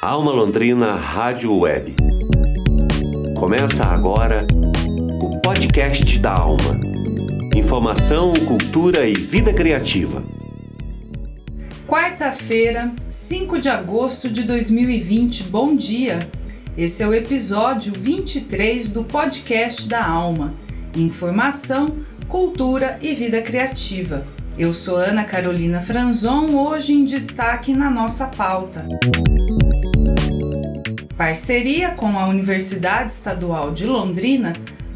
Alma Londrina Rádio Web. Começa agora o podcast da Alma. Informação, cultura e vida criativa. Quarta-feira, 5 de agosto de 2020. Bom dia. Esse é o episódio 23 do podcast da Alma. Informação, cultura e vida criativa. Eu sou Ana Carolina Franzon, hoje em destaque na nossa pauta. Parceria com a Universidade Estadual de Londrina,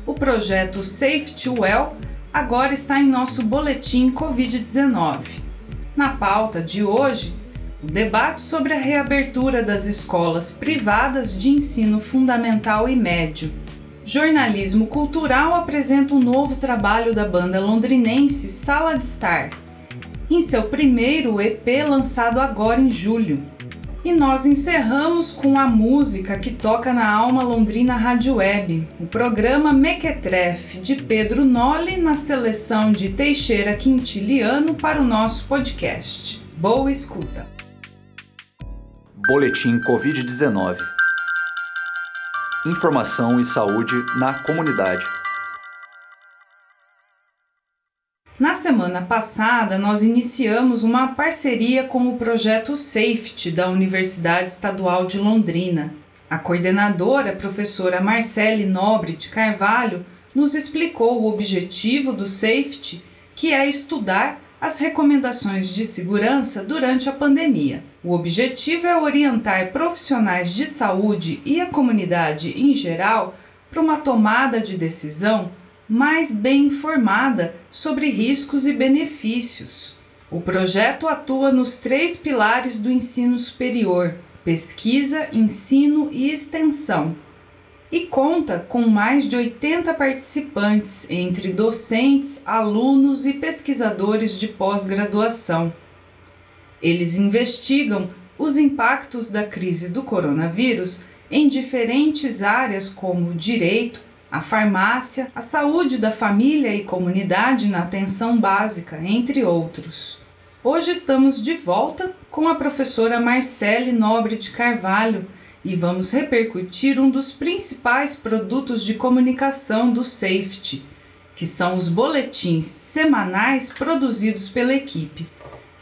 o projeto Safety Well agora está em nosso boletim Covid-19. Na pauta de hoje, o debate sobre a reabertura das escolas privadas de ensino fundamental e médio Jornalismo Cultural apresenta um novo trabalho da banda londrinense Sala de Estar, em seu primeiro EP lançado agora em julho. E nós encerramos com a música que toca na Alma Londrina Rádio Web, o programa Mequetrefe de Pedro Nolli na seleção de Teixeira Quintiliano para o nosso podcast. Boa escuta! Boletim Covid-19 informação e saúde na comunidade. Na semana passada, nós iniciamos uma parceria com o projeto Safety da Universidade Estadual de Londrina. A coordenadora, professora Marcele Nobre de Carvalho, nos explicou o objetivo do Safety, que é estudar as recomendações de segurança durante a pandemia. O objetivo é orientar profissionais de saúde e a comunidade em geral para uma tomada de decisão mais bem informada sobre riscos e benefícios. O projeto atua nos três pilares do ensino superior: pesquisa, ensino e extensão e conta com mais de 80 participantes, entre docentes, alunos e pesquisadores de pós-graduação. Eles investigam os impactos da crise do coronavírus em diferentes áreas como direito, a farmácia, a saúde da família e comunidade na atenção básica, entre outros. Hoje estamos de volta com a professora Marcele Nobre de Carvalho e vamos repercutir um dos principais produtos de comunicação do Safety, que são os boletins semanais produzidos pela equipe.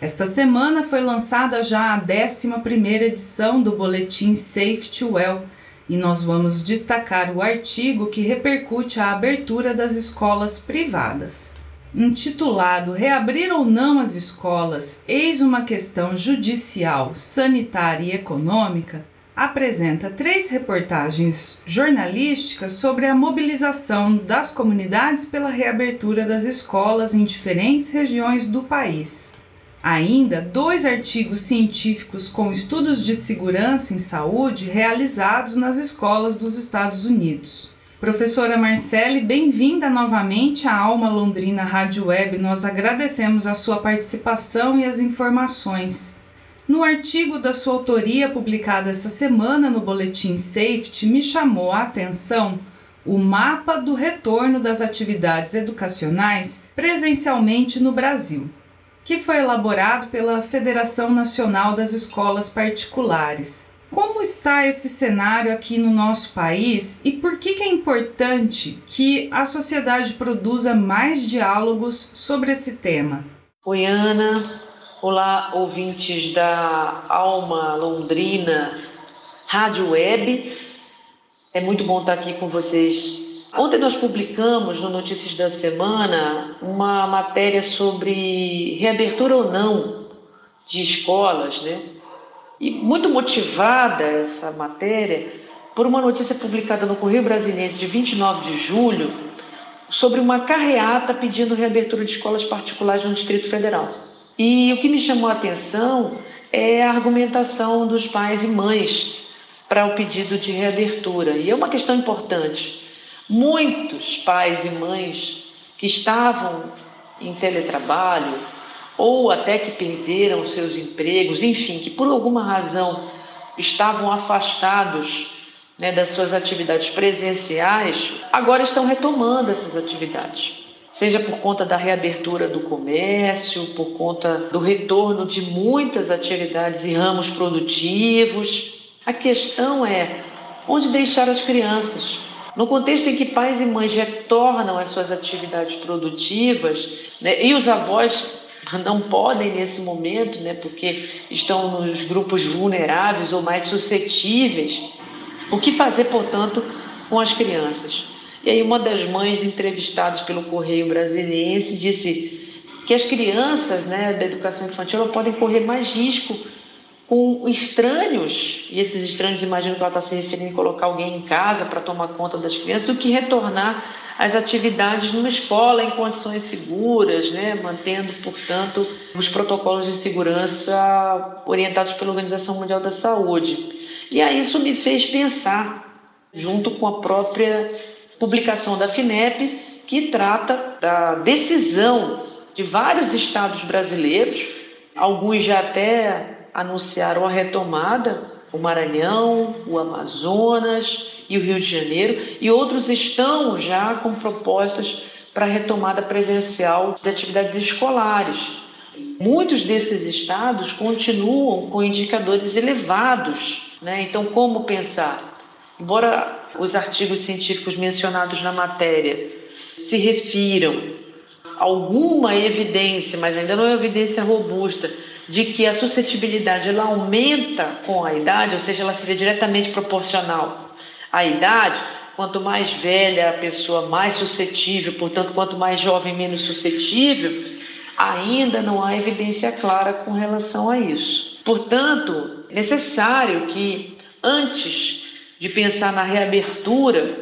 Esta semana foi lançada já a 11ª edição do boletim Safety Well, e nós vamos destacar o artigo que repercute a abertura das escolas privadas. Intitulado Reabrir ou não as escolas, eis uma questão judicial, sanitária e econômica, apresenta três reportagens jornalísticas sobre a mobilização das comunidades pela reabertura das escolas em diferentes regiões do país. Ainda dois artigos científicos com estudos de segurança em saúde realizados nas escolas dos Estados Unidos. Professora Marcele, bem-vinda novamente à Alma Londrina Rádio Web. Nós agradecemos a sua participação e as informações. No artigo da sua autoria publicado essa semana no Boletim Safety, me chamou a atenção o mapa do retorno das atividades educacionais presencialmente no Brasil, que foi elaborado pela Federação Nacional das Escolas Particulares. Como está esse cenário aqui no nosso país e por que, que é importante que a sociedade produza mais diálogos sobre esse tema? Oi, Ana. Olá, ouvintes da Alma Londrina Rádio Web. É muito bom estar aqui com vocês. Ontem nós publicamos no Notícias da Semana uma matéria sobre reabertura ou não de escolas, né? E muito motivada essa matéria por uma notícia publicada no Correio Brasiliense de 29 de julho sobre uma carreata pedindo reabertura de escolas particulares no Distrito Federal. E o que me chamou a atenção é a argumentação dos pais e mães para o pedido de reabertura. E é uma questão importante. Muitos pais e mães que estavam em teletrabalho ou até que perderam seus empregos, enfim, que por alguma razão estavam afastados né, das suas atividades presenciais, agora estão retomando essas atividades seja por conta da reabertura do comércio, por conta do retorno de muitas atividades e ramos produtivos. A questão é onde deixar as crianças. No contexto em que pais e mães retornam às suas atividades produtivas né, e os avós não podem nesse momento, né, porque estão nos grupos vulneráveis ou mais suscetíveis, o que fazer, portanto, com as crianças? E aí uma das mães entrevistadas pelo Correio Brasiliense disse que as crianças né, da educação infantil podem correr mais risco com estranhos, e esses estranhos imagino que ela está se referindo em colocar alguém em casa para tomar conta das crianças, do que retornar às atividades numa escola em condições seguras, né, mantendo, portanto, os protocolos de segurança orientados pela Organização Mundial da Saúde. E aí isso me fez pensar, junto com a própria publicação da FINEP, que trata da decisão de vários estados brasileiros, alguns já até anunciaram a retomada, o Maranhão, o Amazonas e o Rio de Janeiro, e outros estão já com propostas para retomada presencial de atividades escolares. Muitos desses estados continuam com indicadores elevados, né? Então, como pensar? Embora os artigos científicos mencionados na matéria se refiram alguma evidência, mas ainda não é evidência robusta, de que a suscetibilidade ela aumenta com a idade, ou seja, ela se vê diretamente proporcional à idade. Quanto mais velha a pessoa, mais suscetível, portanto, quanto mais jovem, menos suscetível, ainda não há evidência clara com relação a isso. Portanto, é necessário que, antes de pensar na reabertura,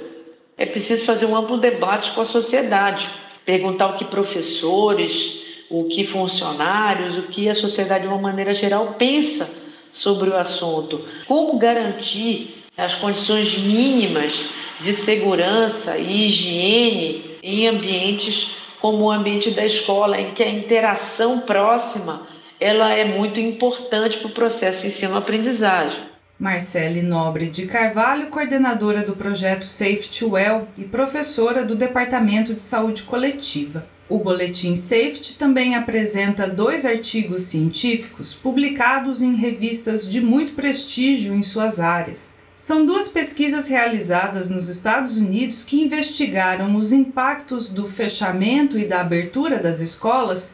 é preciso fazer um amplo debate com a sociedade, perguntar o que professores, o que funcionários, o que a sociedade de uma maneira geral pensa sobre o assunto. Como garantir as condições mínimas de segurança e higiene em ambientes como o ambiente da escola, em que a interação próxima ela é muito importante para o processo ensino-aprendizagem. Marcele Nobre de Carvalho, coordenadora do projeto Safety Well e professora do Departamento de Saúde Coletiva. O Boletim Safety também apresenta dois artigos científicos publicados em revistas de muito prestígio em suas áreas. São duas pesquisas realizadas nos Estados Unidos que investigaram os impactos do fechamento e da abertura das escolas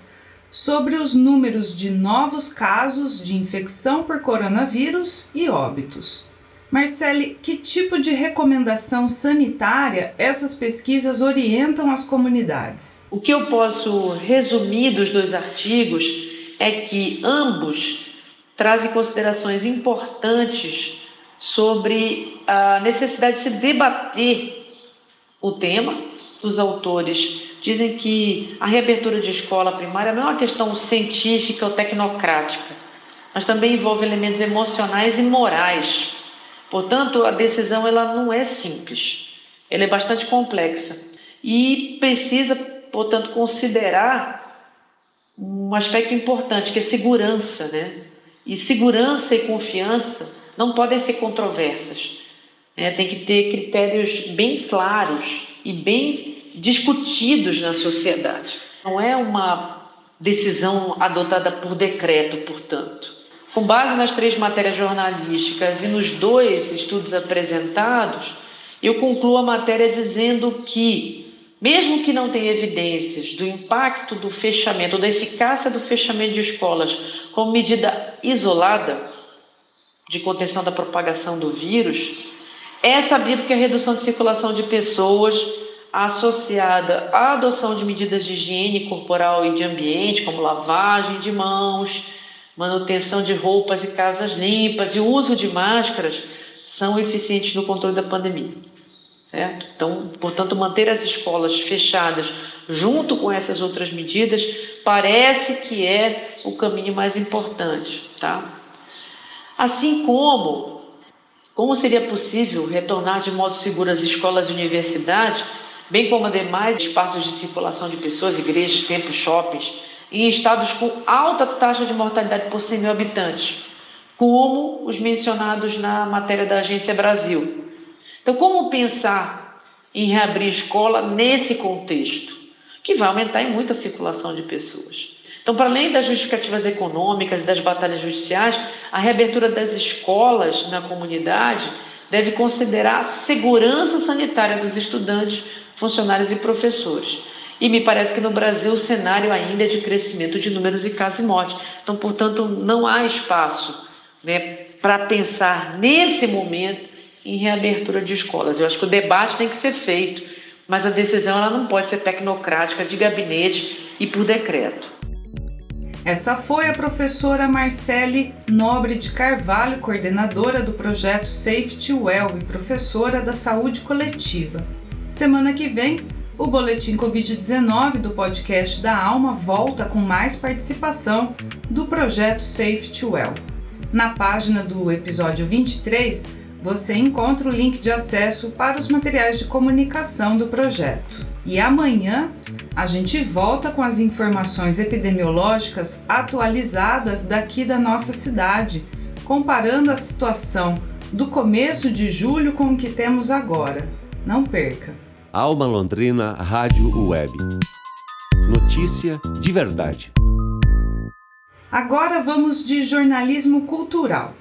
sobre os números de novos casos de infecção por coronavírus e óbitos. Marcele, que tipo de recomendação sanitária essas pesquisas orientam as comunidades? O que eu posso resumir dos dois artigos é que ambos trazem considerações importantes sobre a necessidade de se debater o tema. Os autores dizem que a reabertura de escola primária não é uma questão científica ou tecnocrática, mas também envolve elementos emocionais e morais Portanto, a decisão ela não é simples, ela é bastante complexa e precisa, portanto, considerar um aspecto importante que é segurança, né? E segurança e confiança não podem ser controversas. Né? Tem que ter critérios bem claros e bem discutidos na sociedade. Não é uma decisão adotada por decreto, portanto. Com base nas três matérias jornalísticas e nos dois estudos apresentados, eu concluo a matéria dizendo que, mesmo que não tenha evidências do impacto do fechamento, ou da eficácia do fechamento de escolas como medida isolada de contenção da propagação do vírus, é sabido que a redução de circulação de pessoas associada à adoção de medidas de higiene corporal e de ambiente, como lavagem de mãos, manutenção de roupas e casas limpas e o uso de máscaras são eficientes no controle da pandemia. Certo? Então, portanto, manter as escolas fechadas junto com essas outras medidas parece que é o caminho mais importante, tá? Assim como como seria possível retornar de modo seguro às escolas e universidades, bem como demais espaços de circulação de pessoas, igrejas, templos, shoppings, em estados com alta taxa de mortalidade por 100 mil habitantes, como os mencionados na matéria da Agência Brasil. Então, como pensar em reabrir escola nesse contexto, que vai aumentar em muita circulação de pessoas? Então, para além das justificativas econômicas e das batalhas judiciais, a reabertura das escolas na comunidade deve considerar a segurança sanitária dos estudantes, funcionários e professores. E me parece que no Brasil o cenário ainda é de crescimento de números e casos e mortes. Então, portanto, não há espaço né, para pensar nesse momento em reabertura de escolas. Eu acho que o debate tem que ser feito, mas a decisão ela não pode ser tecnocrática, de gabinete e por decreto. Essa foi a professora Marcele Nobre de Carvalho, coordenadora do projeto Safety Well e professora da saúde coletiva. Semana que vem, o boletim Covid-19 do podcast da Alma volta com mais participação do projeto Safety Well. Na página do episódio 23, você encontra o link de acesso para os materiais de comunicação do projeto. E amanhã a gente volta com as informações epidemiológicas atualizadas daqui da nossa cidade, comparando a situação do começo de julho com o que temos agora. Não perca! Alma Londrina Rádio Web. Notícia de verdade. Agora vamos de jornalismo cultural.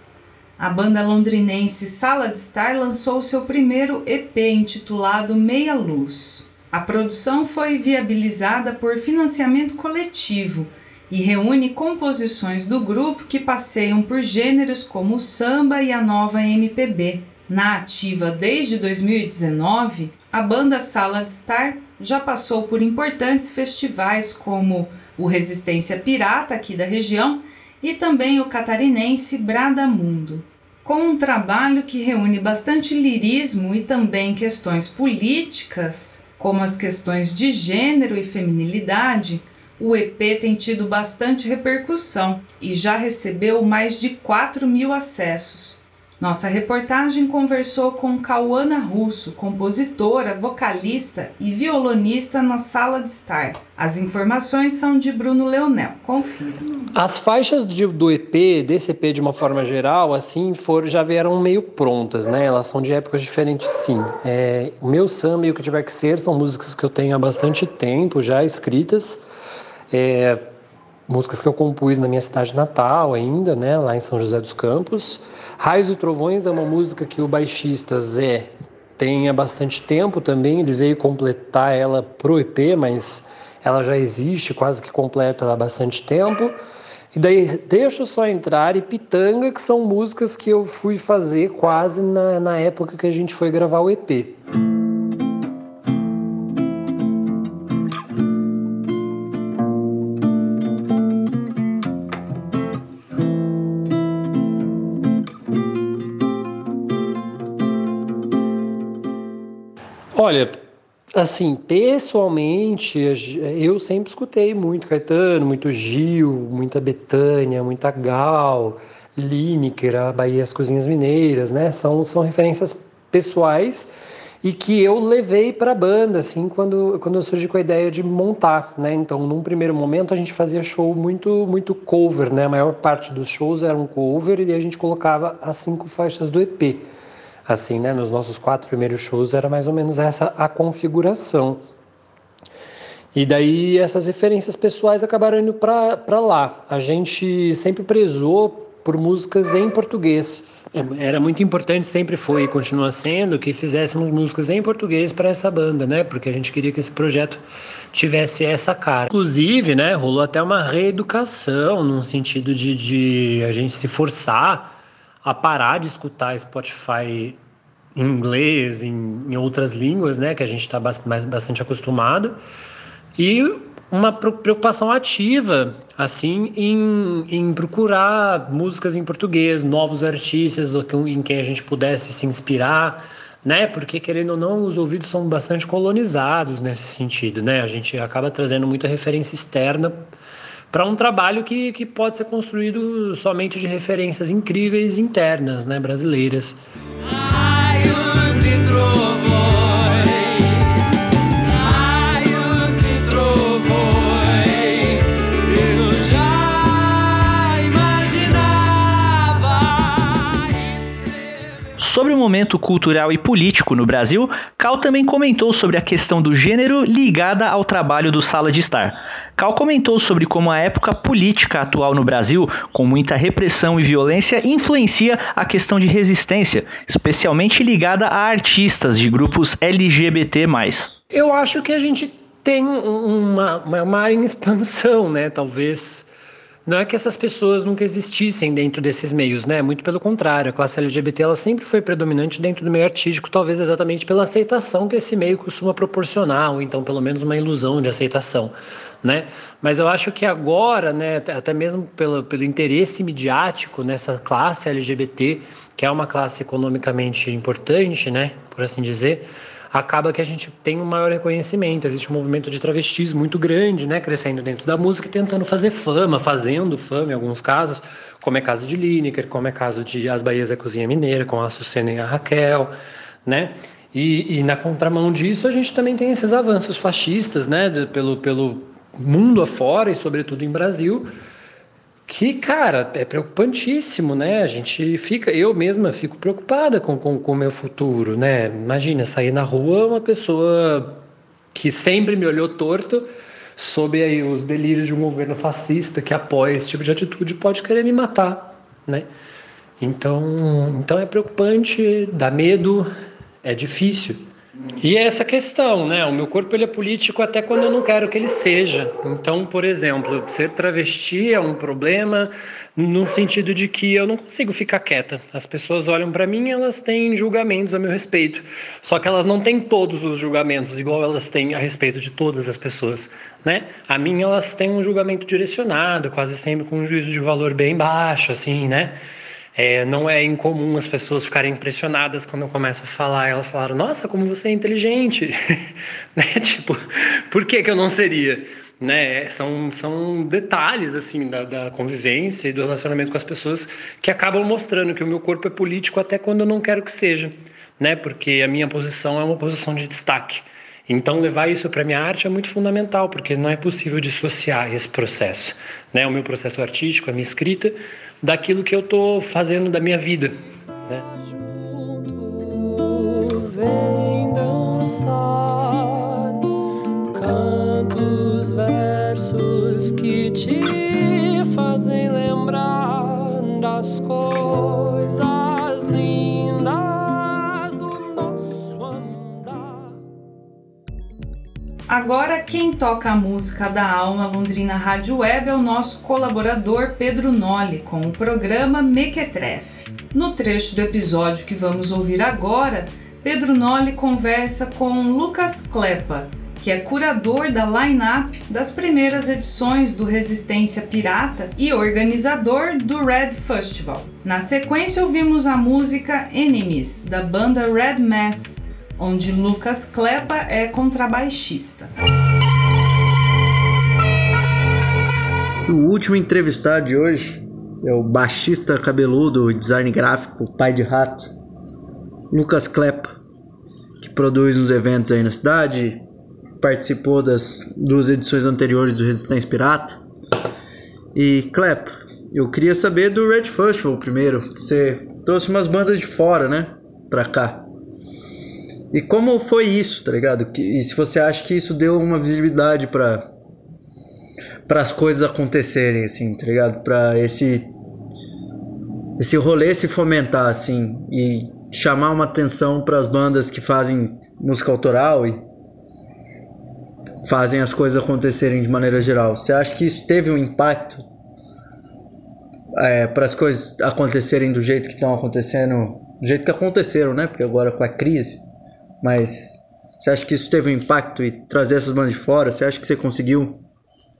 A banda londrinense Sala de Estar lançou seu primeiro EP intitulado Meia Luz. A produção foi viabilizada por financiamento coletivo e reúne composições do grupo que passeiam por gêneros como o samba e a nova MPB. Na ativa desde 2019, a banda Sala de Estar já passou por importantes festivais como o Resistência Pirata aqui da região e também o catarinense Bradamundo. Com um trabalho que reúne bastante lirismo e também questões políticas, como as questões de gênero e feminilidade, o EP tem tido bastante repercussão e já recebeu mais de 4 mil acessos. Nossa reportagem conversou com Cauana Russo, compositora, vocalista e violonista na Sala de Estar. As informações são de Bruno Leonel. Confira. As faixas de, do EP, desse EP de uma forma geral, assim, foram, já vieram meio prontas, né? Elas são de épocas diferentes, sim. É, o meu samba e o que tiver que ser são músicas que eu tenho há bastante tempo já escritas. É, músicas que eu compus na minha cidade natal ainda, né, lá em São José dos Campos. Raios e Trovões é uma música que o baixista Zé tem há bastante tempo também, ele veio completar ela pro EP, mas ela já existe, quase que completa há bastante tempo. E daí Deixa Só Entrar e Pitanga, que são músicas que eu fui fazer quase na, na época que a gente foi gravar o EP. Olha, assim, pessoalmente, eu sempre escutei muito Caetano, muito Gil, muita Betânia, muita Gal, Lineker, a Bahia as Cozinhas Mineiras, né? São, são referências pessoais e que eu levei para a banda, assim, quando, quando eu surgi com a ideia de montar, né? Então, num primeiro momento, a gente fazia show muito, muito cover, né? A maior parte dos shows eram cover e a gente colocava as cinco faixas do EP assim, né? Nos nossos quatro primeiros shows era mais ou menos essa a configuração. E daí essas referências pessoais acabaram indo para lá. A gente sempre prezou por músicas em português. Era muito importante, sempre foi e continua sendo, que fizéssemos músicas em português para essa banda, né? Porque a gente queria que esse projeto tivesse essa cara. Inclusive, né, rolou até uma reeducação, num sentido de, de a gente se forçar a parar de escutar Spotify em inglês, em, em outras línguas, né, que a gente está bastante, acostumado, e uma preocupação ativa, assim, em, em procurar músicas em português, novos artistas em quem a gente pudesse se inspirar, né? Porque querendo ou não, os ouvidos são bastante colonizados nesse sentido, né? A gente acaba trazendo muita referência externa para um trabalho que, que pode ser construído somente de referências incríveis internas, né, brasileiras. Momento cultural e político no Brasil, Cal também comentou sobre a questão do gênero ligada ao trabalho do Sala de Estar. Cal comentou sobre como a época política atual no Brasil, com muita repressão e violência, influencia a questão de resistência, especialmente ligada a artistas de grupos LGBT. Eu acho que a gente tem uma, uma, uma expansão, né? Talvez não é que essas pessoas nunca existissem dentro desses meios, né? Muito pelo contrário, a classe LGBT ela sempre foi predominante dentro do meio artístico, talvez exatamente pela aceitação que esse meio costuma proporcionar, ou então pelo menos uma ilusão de aceitação, né? Mas eu acho que agora, né, até mesmo pelo, pelo interesse midiático nessa classe LGBT, que é uma classe economicamente importante, né, por assim dizer, acaba que a gente tem um maior reconhecimento. Existe um movimento de travestis muito grande, né, crescendo dentro da música e tentando fazer fama, fazendo fama em alguns casos, como é caso de Lineker, como é caso de As Bahias da Cozinha Mineira, com a Sucena e a Raquel, né? E, e, na contramão disso, a gente também tem esses avanços fascistas, né, de, pelo, pelo mundo afora e, sobretudo, em Brasil, que, cara, é preocupantíssimo, né? A gente fica, eu mesma fico preocupada com, com, com o meu futuro, né? Imagina, sair na rua uma pessoa que sempre me olhou torto sob aí os delírios de um governo fascista que apoia esse tipo de atitude pode querer me matar, né? Então, então é preocupante, dá medo, é difícil. E é essa questão, né? O meu corpo ele é político até quando eu não quero que ele seja. Então, por exemplo, ser travesti é um problema no sentido de que eu não consigo ficar quieta. As pessoas olham para mim, elas têm julgamentos a meu respeito. Só que elas não têm todos os julgamentos igual elas têm a respeito de todas as pessoas, né? A mim elas têm um julgamento direcionado, quase sempre com um juízo de valor bem baixo, assim, né? É, não é incomum as pessoas ficarem impressionadas quando eu começo a falar. Elas falaram: Nossa, como você é inteligente! né? Tipo, por que, que eu não seria? Né? São, são detalhes assim da, da, convivência e do relacionamento com as pessoas que acabam mostrando que o meu corpo é político até quando eu não quero que seja, né? Porque a minha posição é uma posição de destaque. Então levar isso para minha arte é muito fundamental, porque não é possível dissociar esse processo, né? O meu processo artístico, a minha escrita, daquilo que eu estou fazendo da minha vida. Né? Vem Agora, quem toca a música da alma Londrina Rádio Web é o nosso colaborador Pedro Nolli com o programa Mequetrefe. No trecho do episódio que vamos ouvir agora, Pedro Nolli conversa com Lucas Klepa, que é curador da line-up das primeiras edições do Resistência Pirata e organizador do Red Festival. Na sequência, ouvimos a música Enemies, da banda Red Mass, onde Lucas Klepa é contrabaixista. O último entrevistado de hoje é o baixista cabeludo, design gráfico, pai de rato, Lucas Klepa, que produz uns eventos aí na cidade, participou das duas edições anteriores do Resistência Pirata. E Klepa, eu queria saber do Red Festival primeiro, que você trouxe umas bandas de fora, né, pra cá. E como foi isso, tá ligado? E se você acha que isso deu uma visibilidade para para as coisas acontecerem assim, tá ligado? Para esse esse rolê se fomentar assim e chamar uma atenção para as bandas que fazem música autoral e fazem as coisas acontecerem de maneira geral. Você acha que isso teve um impacto é, para as coisas acontecerem do jeito que estão acontecendo, do jeito que aconteceram, né? Porque agora com a crise mas você acha que isso teve um impacto e trazer essas bandas de fora? Você acha que você conseguiu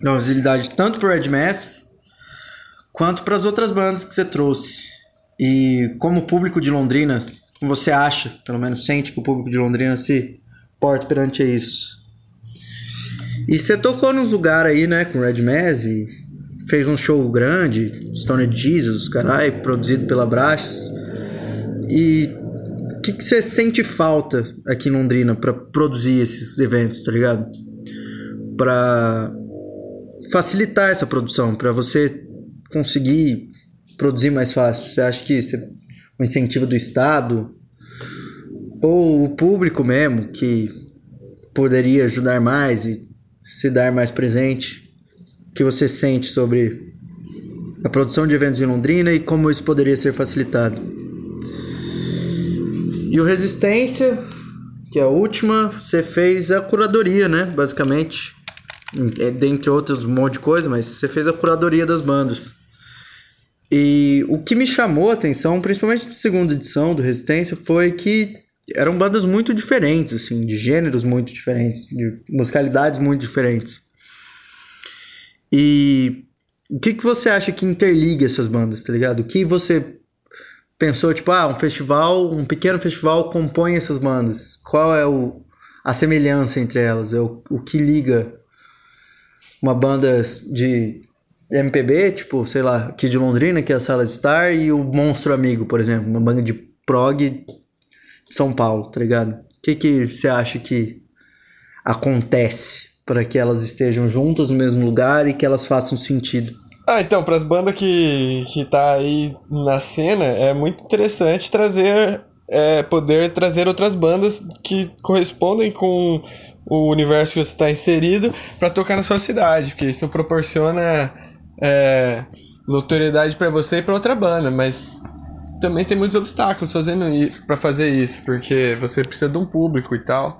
dar visibilidade tanto para o Red Mass quanto para as outras bandas que você trouxe? E como público de Londrina, você acha, pelo menos sente que o público de Londrina se porta perante isso? E você tocou nos lugares aí, né, com Red Mass e fez um show grande, Stone Jesus, caralho, produzido pela Brachas. E que, que você sente falta aqui em Londrina para produzir esses eventos, tá ligado? Para facilitar essa produção, para você conseguir produzir mais fácil. Você acha que isso é um incentivo do Estado, ou o público mesmo que poderia ajudar mais e se dar mais presente, que você sente sobre a produção de eventos em Londrina e como isso poderia ser facilitado. E o Resistência, que é a última, você fez a curadoria, né? Basicamente, é, dentre outros um monte de coisa, mas você fez a curadoria das bandas. E o que me chamou a atenção, principalmente na segunda edição do Resistência, foi que eram bandas muito diferentes, assim, de gêneros muito diferentes, de musicalidades muito diferentes. E o que, que você acha que interliga essas bandas, tá ligado? O que você pensou, tipo, ah, um festival, um pequeno festival compõe essas bandas. Qual é o, a semelhança entre elas? É o, o que liga uma banda de MPB, tipo, sei lá, aqui de Londrina, que é a Sala de Star, e o Monstro Amigo, por exemplo, uma banda de prog são Paulo, tá ligado? O que que você acha que acontece para que elas estejam juntas no mesmo lugar e que elas façam sentido? Ah, então, para as bandas que, que tá aí na cena, é muito interessante trazer, é, poder trazer outras bandas que correspondem com o universo que você está inserido para tocar na sua cidade, porque isso proporciona é, notoriedade para você e para outra banda, mas também tem muitos obstáculos fazendo para fazer isso, porque você precisa de um público e tal.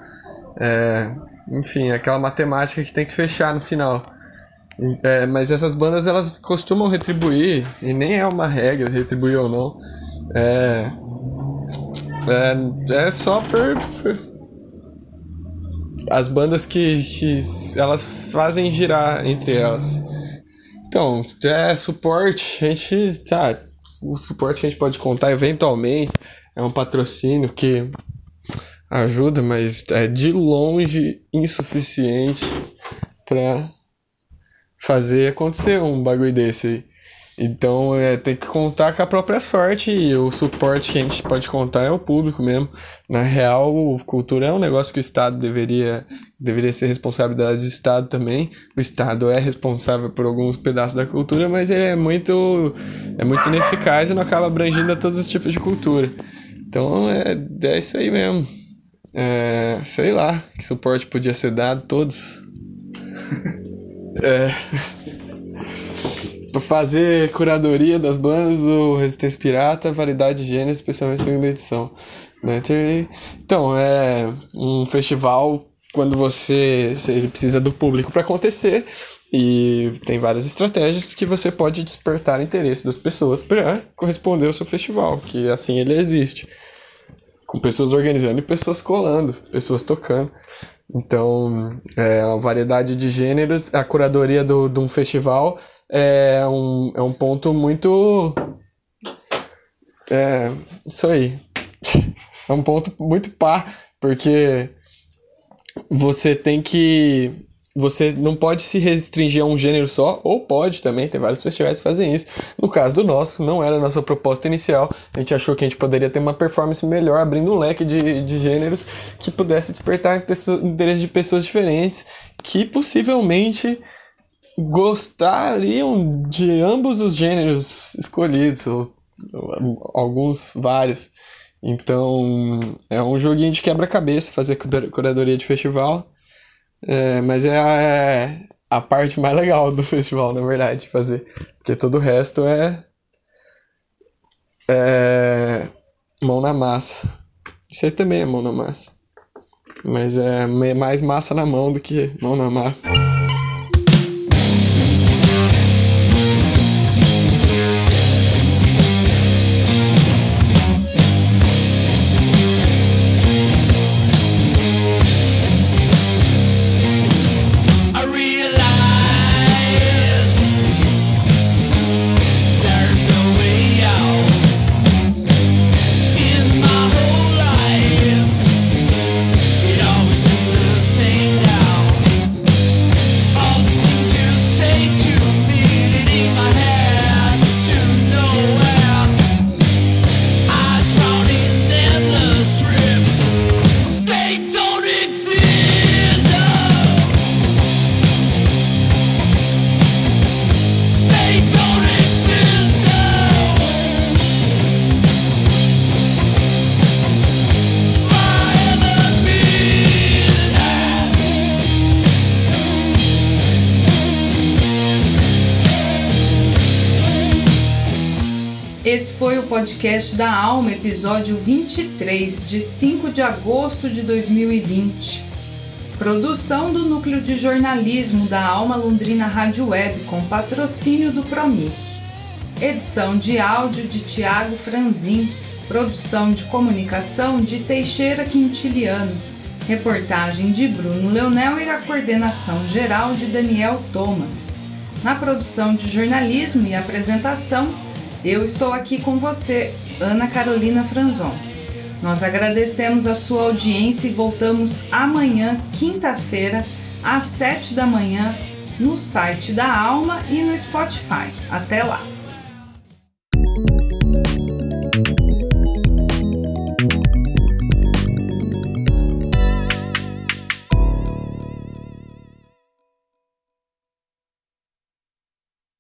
É, enfim, aquela matemática que tem que fechar no final. É, mas essas bandas elas costumam retribuir, e nem é uma regra retribuir ou não. É, é, é só por, por, as bandas que, que elas fazem girar entre elas. Então, é suporte, a gente tá o suporte a gente pode contar eventualmente é um patrocínio que ajuda, mas é de longe insuficiente para fazer acontecer um bagulho desse aí. Então é, tem que contar com a própria sorte e o suporte que a gente pode contar é o público mesmo. Na real, cultura é um negócio que o Estado deveria, deveria ser responsabilidade do Estado também. O Estado é responsável por alguns pedaços da cultura, mas ele é muito, é muito ineficaz e não acaba abrangindo a todos os tipos de cultura. Então é, é isso aí mesmo. É, sei lá, que suporte podia ser dado, todos. é fazer curadoria das bandas do Resistência Pirata, validade de gênero, especialmente segunda edição. Né? Então, é um festival quando você, você precisa do público para acontecer e tem várias estratégias que você pode despertar interesse das pessoas para corresponder ao seu festival, que assim ele existe. Com pessoas organizando e pessoas colando, pessoas tocando. Então, é uma variedade de gêneros. A curadoria do, de um festival é um, é um ponto muito. É. Isso aí. É um ponto muito pá, porque você tem que. Você não pode se restringir a um gênero só, ou pode também, tem vários festivais que fazem isso. No caso do nosso, não era a nossa proposta inicial. A gente achou que a gente poderia ter uma performance melhor, abrindo um leque de, de gêneros que pudesse despertar interesse de pessoas diferentes, que possivelmente gostariam de ambos os gêneros escolhidos, ou, ou alguns, vários. Então, é um joguinho de quebra-cabeça fazer curadoria de festival. É, mas é a, é a parte mais legal do festival, na verdade, fazer. Porque todo o resto é. É. Mão na massa. Isso aí também é mão na massa. Mas é mais massa na mão do que mão na massa. Podcast da Alma, episódio 23, de 5 de agosto de 2020. Produção do Núcleo de Jornalismo da Alma Londrina Rádio Web, com patrocínio do Promic. Edição de áudio de Tiago Franzin. Produção de comunicação de Teixeira Quintiliano. Reportagem de Bruno Leonel e a coordenação geral de Daniel Thomas. Na produção de jornalismo e apresentação, eu estou aqui com você, Ana Carolina Franzon. Nós agradecemos a sua audiência e voltamos amanhã, quinta-feira, às sete da manhã, no site da Alma e no Spotify. Até lá!